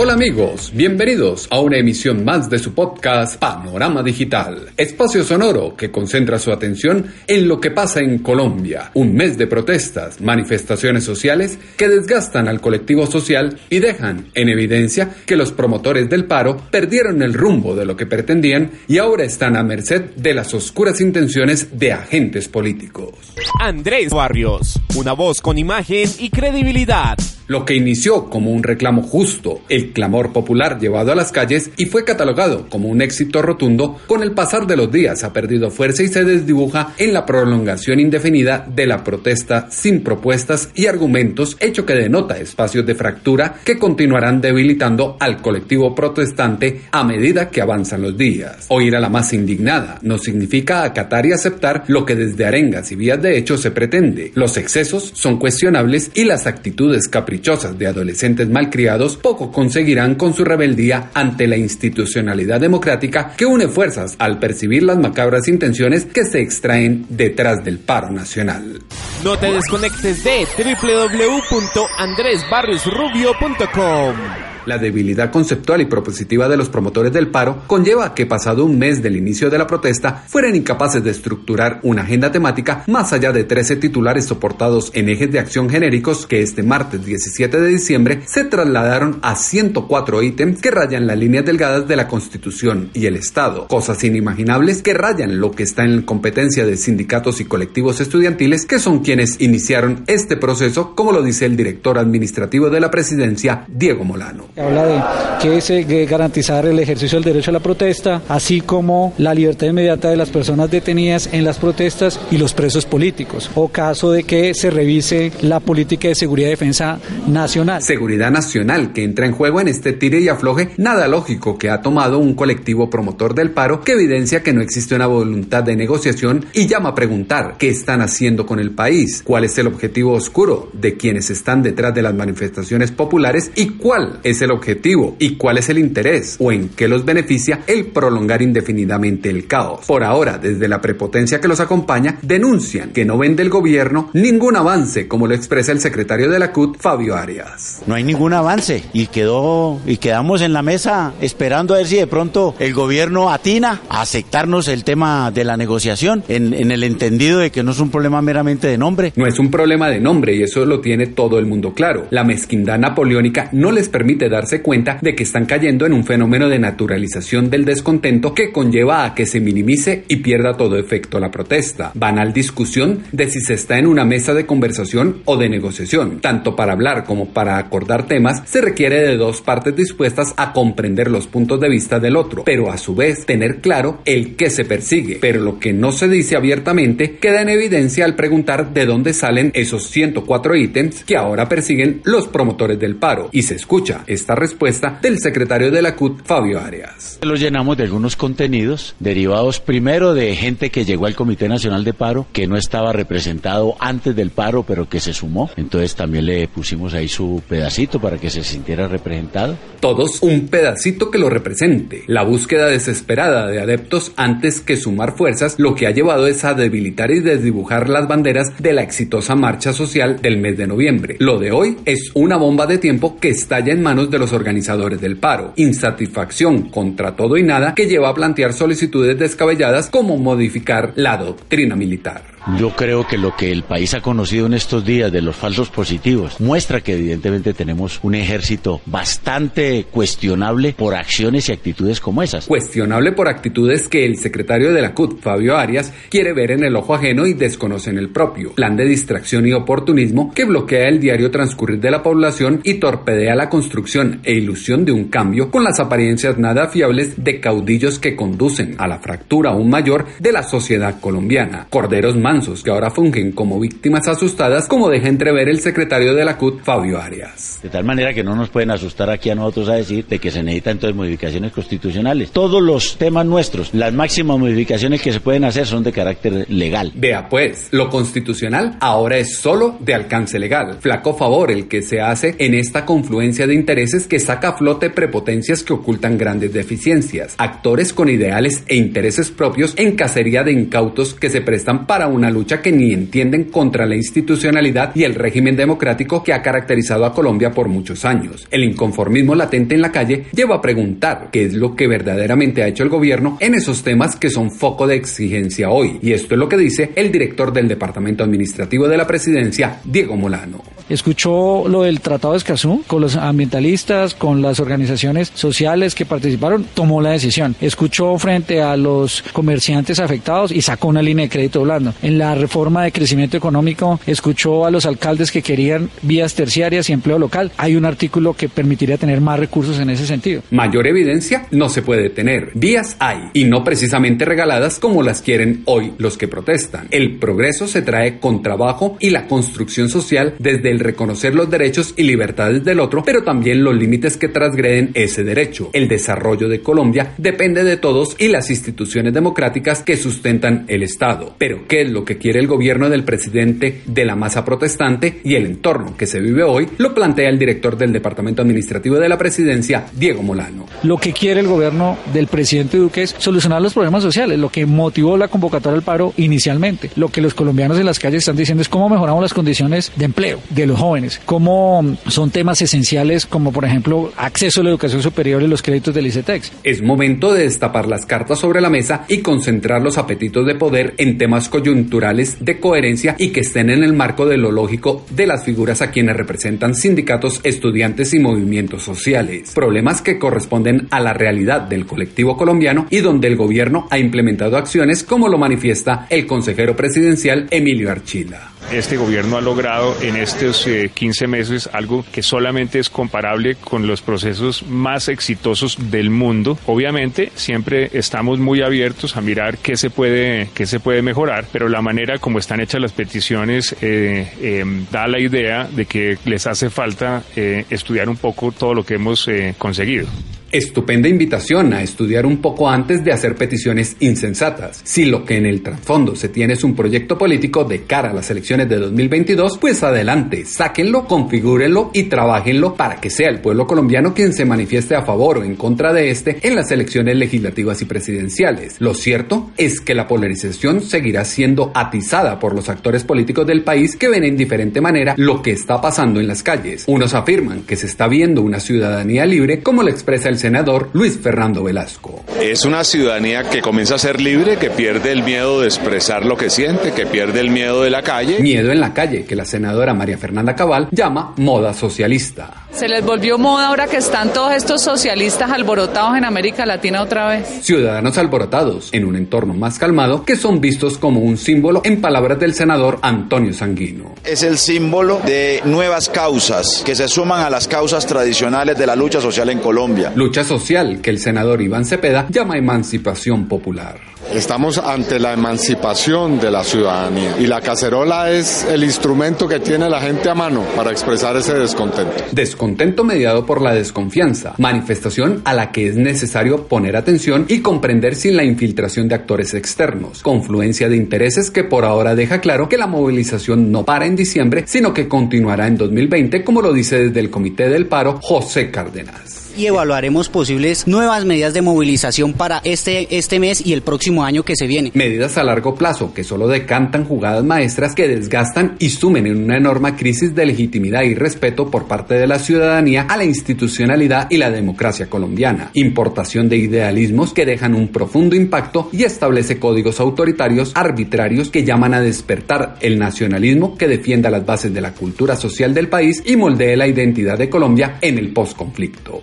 Hola amigos, bienvenidos a una emisión más de su podcast Panorama Digital, espacio sonoro que concentra su atención en lo que pasa en Colombia, un mes de protestas, manifestaciones sociales que desgastan al colectivo social y dejan en evidencia que los promotores del paro perdieron el rumbo de lo que pretendían y ahora están a merced de las oscuras intenciones de agentes políticos. Andrés Barrios, una voz con imagen y credibilidad. Lo que inició como un reclamo justo, el clamor popular llevado a las calles y fue catalogado como un éxito rotundo, con el pasar de los días ha perdido fuerza y se desdibuja en la prolongación indefinida de la protesta sin propuestas y argumentos, hecho que denota espacios de fractura que continuarán debilitando al colectivo protestante a medida que avanzan los días. Oír a la más indignada no significa acatar y aceptar lo que desde arengas y vías de hecho se pretende. Los excesos son cuestionables y las actitudes caprichosas de adolescentes malcriados poco conseguirán con su rebeldía ante la institucionalidad democrática que une fuerzas al percibir las macabras intenciones que se extraen detrás del paro nacional. No te desconectes de www.andresbarriosrubio.com. La debilidad conceptual y propositiva de los promotores del paro conlleva que pasado un mes del inicio de la protesta fueran incapaces de estructurar una agenda temática más allá de 13 titulares soportados en ejes de acción genéricos que este martes 17 de diciembre se trasladaron a 104 ítems que rayan las líneas delgadas de la Constitución y el Estado, cosas inimaginables que rayan lo que está en competencia de sindicatos y colectivos estudiantiles que son quienes iniciaron este proceso, como lo dice el director administrativo de la presidencia, Diego Molano. Habla de que es eh, garantizar el ejercicio del derecho a la protesta, así como la libertad inmediata de las personas detenidas en las protestas y los presos políticos, o caso de que se revise la política de seguridad y defensa nacional. Seguridad nacional que entra en juego en este tire y afloje nada lógico que ha tomado un colectivo promotor del paro que evidencia que no existe una voluntad de negociación y llama a preguntar qué están haciendo con el país, cuál es el objetivo oscuro de quienes están detrás de las manifestaciones populares y cuál es el objetivo y cuál es el interés o en qué los beneficia el prolongar indefinidamente el caos. Por ahora, desde la prepotencia que los acompaña, denuncian que no ven del gobierno ningún avance, como lo expresa el secretario de la CUT, Fabio Arias. No hay ningún avance y quedó y quedamos en la mesa esperando a ver si de pronto el gobierno atina a aceptarnos el tema de la negociación en, en el entendido de que no es un problema meramente de nombre. No es un problema de nombre y eso lo tiene todo el mundo claro. La mezquindad napoleónica no les permite darse cuenta de que están cayendo en un fenómeno de naturalización del descontento que conlleva a que se minimice y pierda todo efecto la protesta. Banal discusión de si se está en una mesa de conversación o de negociación. Tanto para hablar como para acordar temas se requiere de dos partes dispuestas a comprender los puntos de vista del otro, pero a su vez tener claro el que se persigue. Pero lo que no se dice abiertamente queda en evidencia al preguntar de dónde salen esos 104 ítems que ahora persiguen los promotores del paro. Y se escucha esta respuesta del secretario de la CUT, Fabio Arias. Lo llenamos de algunos contenidos derivados primero de gente que llegó al Comité Nacional de Paro, que no estaba representado antes del paro, pero que se sumó. Entonces también le pusimos ahí su pedacito para que se sintiera representado. Todos un pedacito que lo represente. La búsqueda desesperada de adeptos antes que sumar fuerzas, lo que ha llevado es a debilitar y desdibujar las banderas de la exitosa marcha social del mes de noviembre. Lo de hoy es una bomba de tiempo que estalla en manos de los organizadores del paro. Insatisfacción contra todo y nada que lleva a plantear solicitudes descabelladas como modificar la doctrina militar. Yo creo que lo que el país ha conocido en estos días de los falsos positivos muestra que evidentemente tenemos un ejército bastante cuestionable por acciones y actitudes como esas. Cuestionable por actitudes que el secretario de la CUT, Fabio Arias, quiere ver en el ojo ajeno y desconoce en el propio. Plan de distracción y oportunismo que bloquea el diario transcurrir de la población y torpedea la construcción e ilusión de un cambio con las apariencias nada fiables de caudillos que conducen a la fractura aún mayor de la sociedad colombiana. Corderos mansos que ahora fungen como víctimas asustadas, como deja entrever el secretario de la CUT, Fabio Arias. De tal manera que no nos pueden asustar aquí a nosotros a decir de que se necesitan entonces modificaciones constitucionales. Todos los temas nuestros, las máximas modificaciones que se pueden hacer son de carácter legal. Vea pues, lo constitucional ahora es solo de alcance legal. Flaco favor el que se hace en esta confluencia de intereses que saca a flote prepotencias que ocultan grandes deficiencias, actores con ideales e intereses propios en cacería de incautos que se prestan para una lucha que ni entienden contra la institucionalidad y el régimen democrático que ha caracterizado a Colombia por muchos años. El inconformismo latente en la calle lleva a preguntar qué es lo que verdaderamente ha hecho el gobierno en esos temas que son foco de exigencia hoy. Y esto es lo que dice el director del Departamento Administrativo de la Presidencia, Diego Molano. Escuchó lo del Tratado de Escazú con los ambientalistas, con las organizaciones sociales que participaron, tomó la decisión. Escuchó frente a los comerciantes afectados y sacó una línea de crédito blando. En la reforma de crecimiento económico, escuchó a los alcaldes que querían vías terciarias y empleo local. Hay un artículo que permitiría tener más recursos en ese sentido. Mayor evidencia no se puede tener. Vías hay y no precisamente regaladas como las quieren hoy los que protestan. El progreso se trae con trabajo y la construcción social desde el reconocer los derechos y libertades del otro, pero también los límites que transgreden ese derecho. El desarrollo de Colombia depende de todos y las instituciones democráticas que sustentan el Estado. Pero, ¿qué es lo que quiere el gobierno del presidente de la masa protestante y el entorno que se vive hoy? Lo plantea el director del Departamento Administrativo de la Presidencia, Diego Molano. Lo que quiere el gobierno del presidente Duque es solucionar los problemas sociales, lo que motivó la convocatoria al paro inicialmente. Lo que los colombianos en las calles están diciendo es cómo mejoramos las condiciones de empleo de los jóvenes, cómo son temas esenciales como por ejemplo acceso a la educación superior y los créditos del ICETEX. Es momento de destapar las cartas sobre la mesa y concentrar los apetitos de poder en temas coyunturales de coherencia y que estén en el marco de lo lógico de las figuras a quienes representan sindicatos, estudiantes y movimientos sociales. Problemas que corresponden a la realidad del colectivo colombiano y donde el gobierno ha implementado acciones como lo manifiesta el consejero presidencial Emilio Archila. Este gobierno ha logrado en estos 15 meses algo que solamente es comparable con los procesos más exitosos del mundo. Obviamente, siempre estamos muy abiertos a mirar qué se puede, qué se puede mejorar, pero la manera como están hechas las peticiones eh, eh, da la idea de que les hace falta eh, estudiar un poco todo lo que hemos conseguido. Estupenda invitación a estudiar un poco antes de hacer peticiones insensatas. Si lo que en el trasfondo se tiene es un proyecto político de cara a las elecciones de 2022, pues adelante, sáquenlo, configúrenlo y trabajenlo para que sea el pueblo colombiano quien se manifieste a favor o en contra de este en las elecciones legislativas y presidenciales. Lo cierto es que la polarización seguirá siendo atizada por los actores políticos del país que ven en diferente manera lo que está pasando en las calles. Unos afirman que se está viendo una ciudadanía libre, como lo expresa el senador Luis Fernando Velasco. Es una ciudadanía que comienza a ser libre, que pierde el miedo de expresar lo que siente, que pierde el miedo de la calle. Miedo en la calle, que la senadora María Fernanda Cabal llama moda socialista. Se les volvió moda ahora que están todos estos socialistas alborotados en América Latina otra vez. Ciudadanos alborotados en un entorno más calmado que son vistos como un símbolo en palabras del senador Antonio Sanguino. Es el símbolo de nuevas causas que se suman a las causas tradicionales de la lucha social en Colombia. Lucha social que el senador Iván Cepeda llama emancipación popular. Estamos ante la emancipación de la ciudadanía y la cacerola es el instrumento que tiene la gente a mano para expresar ese descontento. Descontento mediado por la desconfianza, manifestación a la que es necesario poner atención y comprender sin la infiltración de actores externos, confluencia de intereses que por ahora deja claro que la movilización no para en diciembre, sino que continuará en 2020, como lo dice desde el Comité del Paro José Cárdenas y evaluaremos posibles nuevas medidas de movilización para este, este mes y el próximo año que se viene. Medidas a largo plazo que solo decantan jugadas maestras que desgastan y sumen en una enorme crisis de legitimidad y respeto por parte de la ciudadanía a la institucionalidad y la democracia colombiana. Importación de idealismos que dejan un profundo impacto y establece códigos autoritarios arbitrarios que llaman a despertar el nacionalismo que defienda las bases de la cultura social del país y moldee la identidad de Colombia en el postconflicto.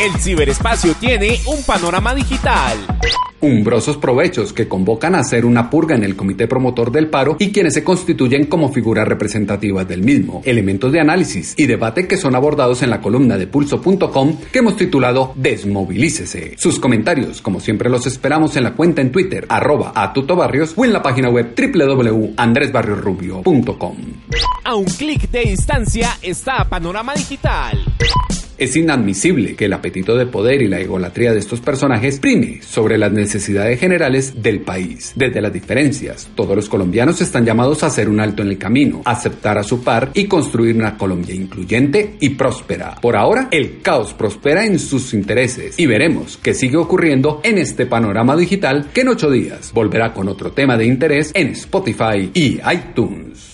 El ciberespacio tiene un panorama digital. Umbrosos provechos que convocan a hacer una purga en el comité promotor del paro y quienes se constituyen como figuras representativas del mismo. Elementos de análisis y debate que son abordados en la columna de pulso.com que hemos titulado Desmovilícese. Sus comentarios, como siempre, los esperamos en la cuenta en Twitter, arroba a tutobarrios o en la página web www.andresbarriosrubio.com. A un clic de distancia está Panorama Digital. Es inadmisible que el apetito de poder y la egolatría de estos personajes prime sobre las necesidades generales del país. Desde las diferencias, todos los colombianos están llamados a hacer un alto en el camino, aceptar a su par y construir una Colombia incluyente y próspera. Por ahora, el caos prospera en sus intereses y veremos qué sigue ocurriendo en este panorama digital que en ocho días volverá con otro tema de interés en Spotify y iTunes.